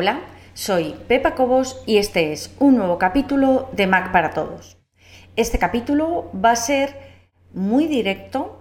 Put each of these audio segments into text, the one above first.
Hola, soy Pepa Cobos y este es un nuevo capítulo de Mac para Todos. Este capítulo va a ser muy directo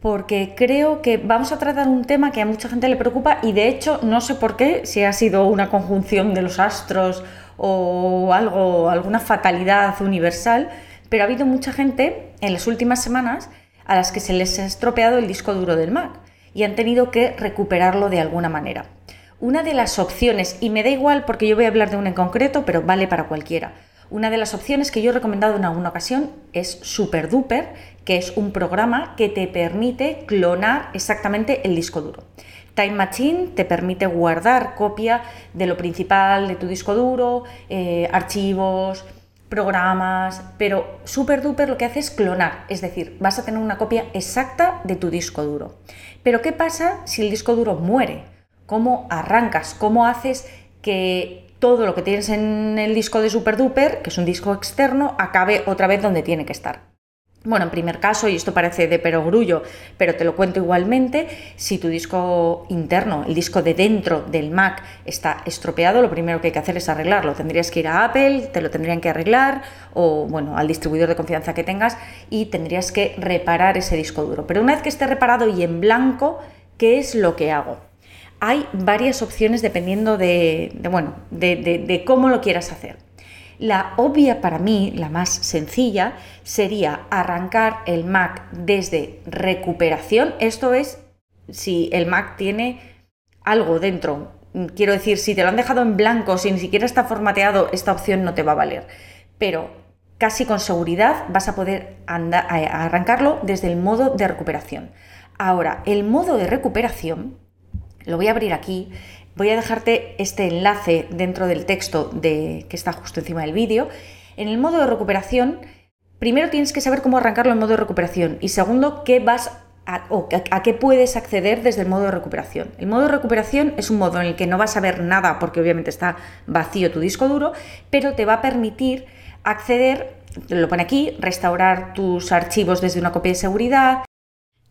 porque creo que vamos a tratar un tema que a mucha gente le preocupa y de hecho no sé por qué, si ha sido una conjunción de los astros o algo, alguna fatalidad universal, pero ha habido mucha gente en las últimas semanas a las que se les ha estropeado el disco duro del Mac y han tenido que recuperarlo de alguna manera. Una de las opciones, y me da igual porque yo voy a hablar de una en concreto, pero vale para cualquiera. Una de las opciones que yo he recomendado en alguna ocasión es SuperDuper, que es un programa que te permite clonar exactamente el disco duro. Time Machine te permite guardar copia de lo principal de tu disco duro, eh, archivos, programas, pero SuperDuper lo que hace es clonar, es decir, vas a tener una copia exacta de tu disco duro. Pero ¿qué pasa si el disco duro muere? Cómo arrancas, cómo haces que todo lo que tienes en el disco de SuperDuper, que es un disco externo, acabe otra vez donde tiene que estar. Bueno, en primer caso, y esto parece de perogrullo, pero te lo cuento igualmente, si tu disco interno, el disco de dentro del Mac está estropeado, lo primero que hay que hacer es arreglarlo. Tendrías que ir a Apple, te lo tendrían que arreglar, o bueno, al distribuidor de confianza que tengas, y tendrías que reparar ese disco duro. Pero una vez que esté reparado y en blanco, ¿qué es lo que hago? Hay varias opciones dependiendo de, bueno, de, cómo lo quieras hacer. La obvia para mí, la más sencilla, sería arrancar el Mac desde recuperación. Esto es si el Mac tiene algo dentro. Quiero decir, si te lo han dejado en blanco, si ni siquiera está formateado, esta opción no te va a valer. Pero casi con seguridad vas a poder arrancarlo desde el modo de recuperación. Ahora, el modo de recuperación lo voy a abrir aquí. Voy a dejarte este enlace dentro del texto de, que está justo encima del vídeo. En el modo de recuperación, primero tienes que saber cómo arrancarlo en modo de recuperación y segundo, qué vas a, a, qué puedes acceder desde el modo de recuperación. El modo de recuperación es un modo en el que no vas a ver nada porque obviamente está vacío tu disco duro, pero te va a permitir acceder, lo pone aquí, restaurar tus archivos desde una copia de seguridad,